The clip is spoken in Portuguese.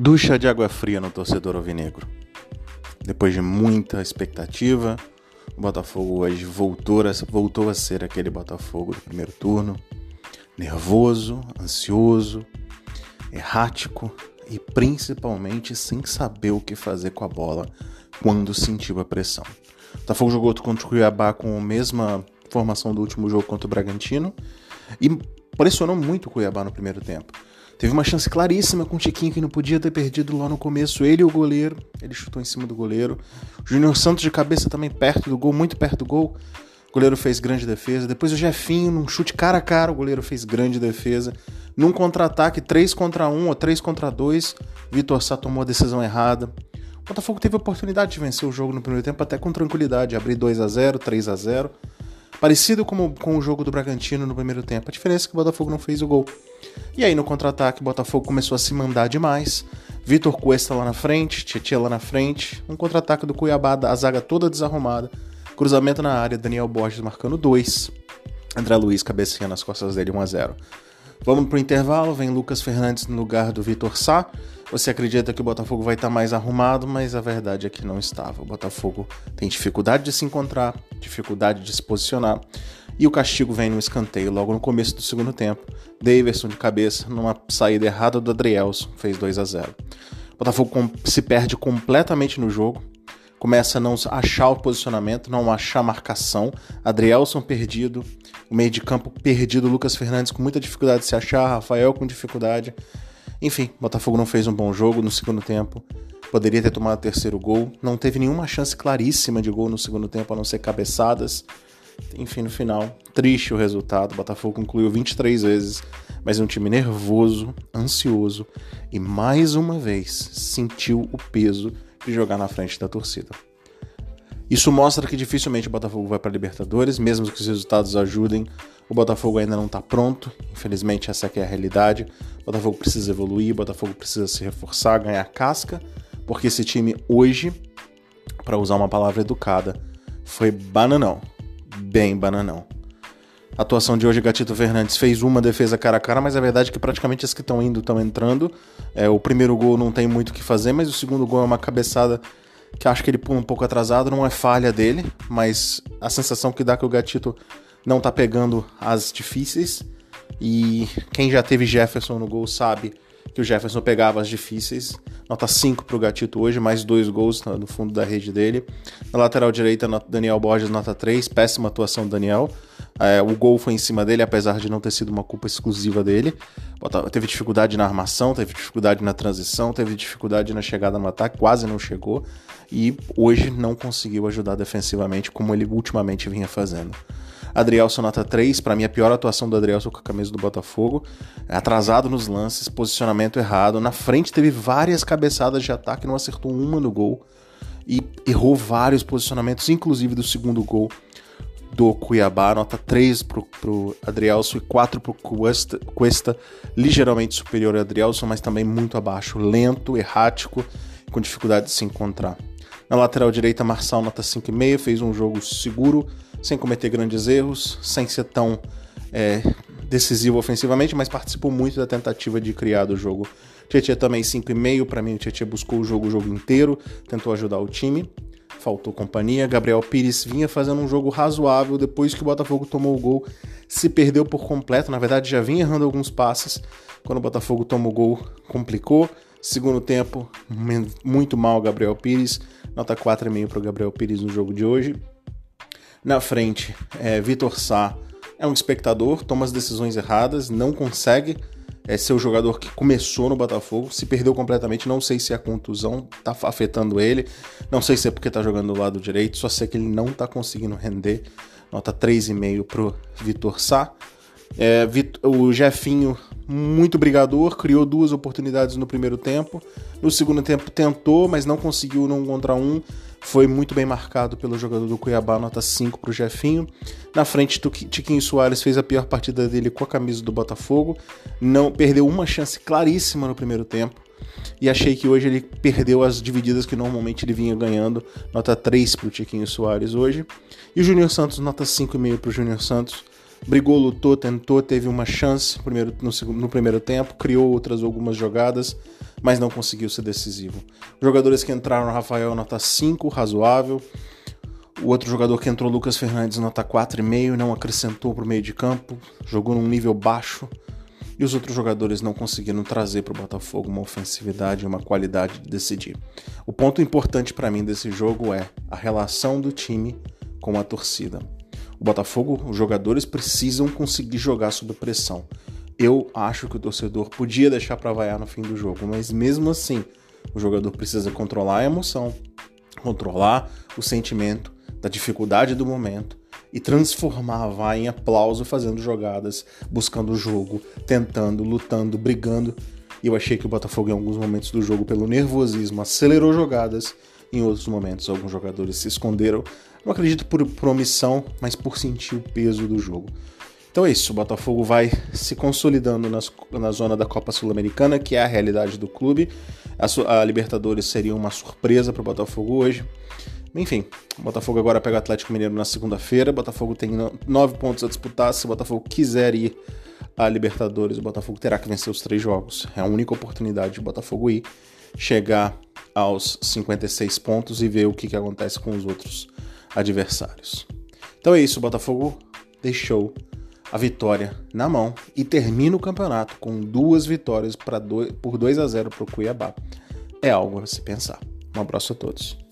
Ducha de água fria no torcedor alvinegro. Depois de muita expectativa, o Botafogo hoje voltou a, voltou a ser aquele Botafogo do primeiro turno, nervoso, ansioso, errático e principalmente sem saber o que fazer com a bola quando sentiu a pressão. O Botafogo jogou contra o Cuiabá com a mesma formação do último jogo contra o Bragantino e pressionou muito o Cuiabá no primeiro tempo. Teve uma chance claríssima com o Tiquinho que não podia ter perdido lá no começo. Ele e o goleiro. Ele chutou em cima do goleiro. Júnior Santos de cabeça também perto do gol, muito perto do gol. O goleiro fez grande defesa. Depois o Jefinho, num chute cara a cara, o goleiro fez grande defesa. Num contra-ataque, 3 contra 1 ou 3 contra 2, Vitor Sá tomou a decisão errada. O Botafogo teve a oportunidade de vencer o jogo no primeiro tempo até com tranquilidade, abrir 2 a 0 3 a 0 Parecido como com o jogo do Bragantino no primeiro tempo. A diferença é que o Botafogo não fez o gol. E aí no contra-ataque o Botafogo começou a se mandar demais. Vitor Cuesta lá na frente, Tietchan lá na frente. Um contra-ataque do Cuiabá, a zaga toda desarrumada. Cruzamento na área, Daniel Borges marcando dois. André Luiz cabecinha nas costas dele, 1 a 0 Vamos pro intervalo, vem Lucas Fernandes no lugar do Vitor Sá. Você acredita que o Botafogo vai estar tá mais arrumado, mas a verdade é que não estava. O Botafogo tem dificuldade de se encontrar, dificuldade de se posicionar. E o castigo vem no escanteio logo no começo do segundo tempo. Daverson de cabeça, numa saída errada do Adrielson, fez 2 a 0. O Botafogo se perde completamente no jogo começa a não achar o posicionamento, não achar marcação. Adrielson perdido, o meio de campo perdido, Lucas Fernandes com muita dificuldade de se achar, Rafael com dificuldade. Enfim, Botafogo não fez um bom jogo no segundo tempo. Poderia ter tomado o terceiro gol. Não teve nenhuma chance claríssima de gol no segundo tempo, a não ser cabeçadas. Enfim, no final, triste o resultado. Botafogo concluiu 23 vezes, mas é um time nervoso, ansioso e mais uma vez sentiu o peso de jogar na frente da torcida. Isso mostra que dificilmente o Botafogo vai para a Libertadores, mesmo que os resultados ajudem. O Botafogo ainda não está pronto, infelizmente essa é a realidade. O Botafogo precisa evoluir, o Botafogo precisa se reforçar, ganhar casca, porque esse time hoje, para usar uma palavra educada, foi bananão, bem bananão. A atuação de hoje, Gatito Fernandes fez uma defesa cara a cara, mas a verdade é que praticamente as que estão indo estão entrando. É, o primeiro gol não tem muito o que fazer, mas o segundo gol é uma cabeçada que acho que ele pula um pouco atrasado, não é falha dele, mas a sensação que dá que o Gatito não tá pegando as difíceis. E quem já teve Jefferson no gol sabe que o Jefferson pegava as difíceis. Nota 5 para o Gatito hoje, mais dois gols no fundo da rede dele. Na lateral direita, Daniel Borges, nota 3, péssima atuação do Daniel. É, o gol foi em cima dele, apesar de não ter sido uma culpa exclusiva dele. Teve dificuldade na armação, teve dificuldade na transição, teve dificuldade na chegada no ataque, quase não chegou. E hoje não conseguiu ajudar defensivamente como ele ultimamente vinha fazendo. Adrielson nota 3, para mim a pior atuação do Adrielson com a camisa do Botafogo. Atrasado nos lances, posicionamento errado. Na frente teve várias cabeçadas de ataque, não acertou uma no gol. E errou vários posicionamentos, inclusive do segundo gol do Cuiabá, nota 3 pro, pro Adrielson e 4 pro Cuesta, Cuesta, ligeiramente superior ao Adrielson, mas também muito abaixo, lento, errático, com dificuldade de se encontrar. Na lateral direita, Marçal, nota 5,5, fez um jogo seguro, sem cometer grandes erros, sem ser tão é, decisivo ofensivamente, mas participou muito da tentativa de criar do jogo. Tietchan também 5,5, para mim o Tietchan buscou o jogo o jogo inteiro, tentou ajudar o time faltou companhia. Gabriel Pires vinha fazendo um jogo razoável depois que o Botafogo tomou o gol, se perdeu por completo. Na verdade, já vinha errando alguns passes. Quando o Botafogo tomou o gol, complicou. Segundo tempo, muito mal Gabriel Pires. Nota 4,5 para o Gabriel Pires no jogo de hoje. Na frente, é, Vitor Sá é um espectador, toma as decisões erradas, não consegue é ser jogador que começou no Botafogo, se perdeu completamente, não sei se a contusão tá afetando ele, não sei se é porque tá jogando do lado direito, só sei que ele não tá conseguindo render. Nota 3,5 pro Vitor Sá. É, o Jefinho, muito brigador, criou duas oportunidades no primeiro tempo. No segundo tempo tentou, mas não conseguiu num contra um foi muito bem marcado pelo jogador do Cuiabá, nota 5 para o Jefinho. Na frente, Tiquinho Soares fez a pior partida dele com a camisa do Botafogo, não perdeu uma chance claríssima no primeiro tempo. E achei que hoje ele perdeu as divididas que normalmente ele vinha ganhando. Nota 3 para o Tiquinho Soares hoje. E o Júnior Santos, nota 5,5 para o Júnior Santos. Brigou, lutou, tentou, teve uma chance primeiro, no, no primeiro tempo, criou outras algumas jogadas, mas não conseguiu ser decisivo. Jogadores que entraram, Rafael, nota 5, razoável. O outro jogador que entrou, Lucas Fernandes, nota 4,5, não acrescentou para o meio de campo, jogou num nível baixo. E os outros jogadores não conseguiram trazer para o Botafogo uma ofensividade e uma qualidade de decidir. O ponto importante para mim desse jogo é a relação do time com a torcida. O Botafogo, os jogadores precisam conseguir jogar sob pressão. Eu acho que o torcedor podia deixar para vaiar no fim do jogo, mas mesmo assim, o jogador precisa controlar a emoção, controlar o sentimento da dificuldade do momento e transformar a em aplauso fazendo jogadas, buscando o jogo, tentando, lutando, brigando. E eu achei que o Botafogo, em alguns momentos do jogo, pelo nervosismo, acelerou jogadas. Em outros momentos, alguns jogadores se esconderam. Não acredito por, por omissão, mas por sentir o peso do jogo. Então é isso, o Botafogo vai se consolidando nas, na zona da Copa Sul-Americana, que é a realidade do clube. A, a Libertadores seria uma surpresa para o Botafogo hoje. Enfim, o Botafogo agora pega o Atlético Mineiro na segunda-feira. O Botafogo tem nove pontos a disputar. Se o Botafogo quiser ir à Libertadores, o Botafogo terá que vencer os três jogos. É a única oportunidade de o Botafogo ir, chegar aos 56 pontos e ver o que, que acontece com os outros adversários. Então é isso, o Botafogo deixou a vitória na mão e termina o campeonato com duas vitórias dois, por 2 a 0 para o Cuiabá. É algo a se pensar. Um abraço a todos.